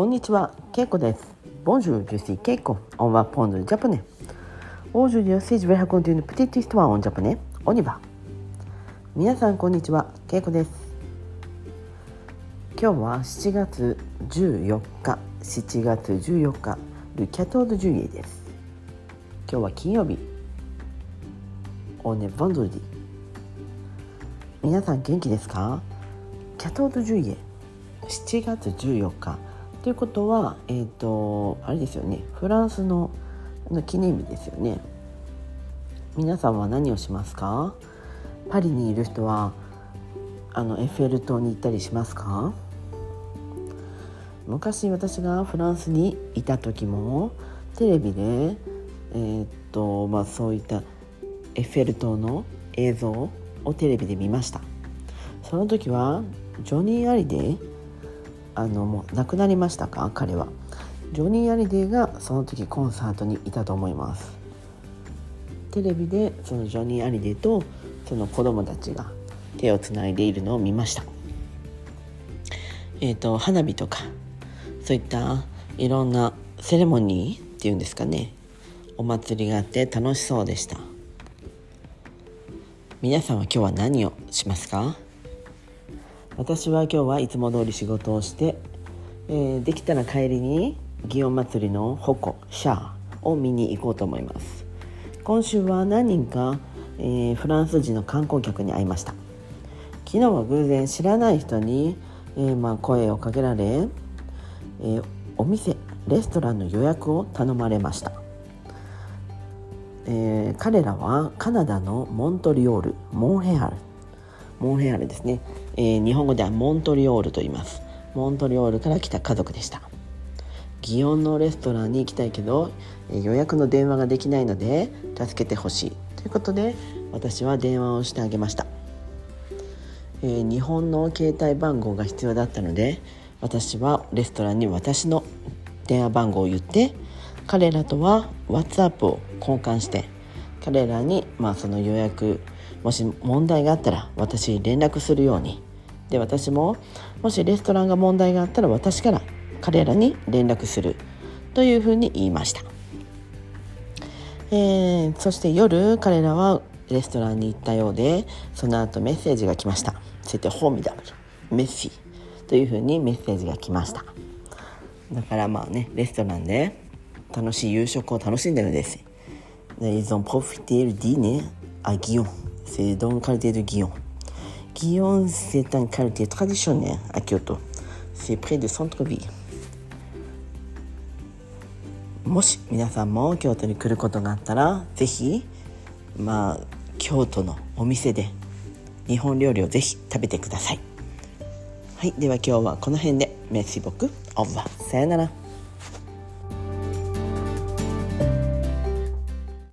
こんにちは、ケイコです。Bonjour, je suis Keiko. On va prendre le japonais. Aujourd'hui, si je vais raconter une petite histoire en japonais. On y va. 皆さん、こんにちは、ケイコです。今日は7月14日、7月14日、ルキャトードジュイエです。今日は金曜日。On est vendredi. 皆さん元気ですかキャトードジュイエ7月14日ということはえっ、ー、とあれですよね。フランスのの記念日ですよね。皆さんは何をしますか？パリにいる人はあのエッフェル塔に行ったりしますか？昔私がフランスにいた時もテレビでえー、っとまあそういったエッフェル塔の映像をテレビで見ました。その時はジョニー・アリデあのもう亡くなりましたか？彼は。ジョニー・アリデイがその時コンサートにいたと思います。テレビでそのジョニー・アリデイとその子供たちが手をつないでいるのを見ました。えっ、ー、と花火とかそういったいろんなセレモニーっていうんですかね。お祭りがあって楽しそうでした。皆さんは今日は何をしますか？私は今日はいつも通り仕事をして、えー、できたら帰りに祇園祭の矛シャーを見に行こうと思います。今週は何人か、えー、フランス人の観光客に会いました。昨日は偶然知らない人に、えー、まあ、声をかけられ、えお店レストランの予約を頼まれました。えー、彼らはカナダのモントリオールモンヘアルモンヘアルですね、えー、日本語ではモントリオールと言います。モントリオールから来た家族でした。祇園のレストランに行きたいけど、えー、予約の電話ができないので助けてほしい。ということで私は電話をしてあげました、えー、日本の携帯番号が必要だったので私はレストランに私の電話番号を言って彼らとは WhatsApp を交換して彼らに、まあ、その予約もし問題があったら私に連絡するように。で私ももしレストランが問題があったら私から彼らに連絡する。というふうに言いました、えー、そして夜彼らはレストランに行ったようでその後メッセージが来ました「そしてホーミダブルメッシ。ー」というふうにメッセージが来ました。だからまあねレストランで楽しい夕食を楽しんでるんです。Ils ont profité le dîner à Guillaume. C'est dans le quartier de Guillaume. Guillaume, c'est un quartier traditionnel à Kyoto. C'est près du centre-ville. もし皆さんも京都に来ることがあったらぜひまあ京都のお店で日本料理をぜひ食べてくださいはいでは今日はこの辺でメッシボクオーバーさよなら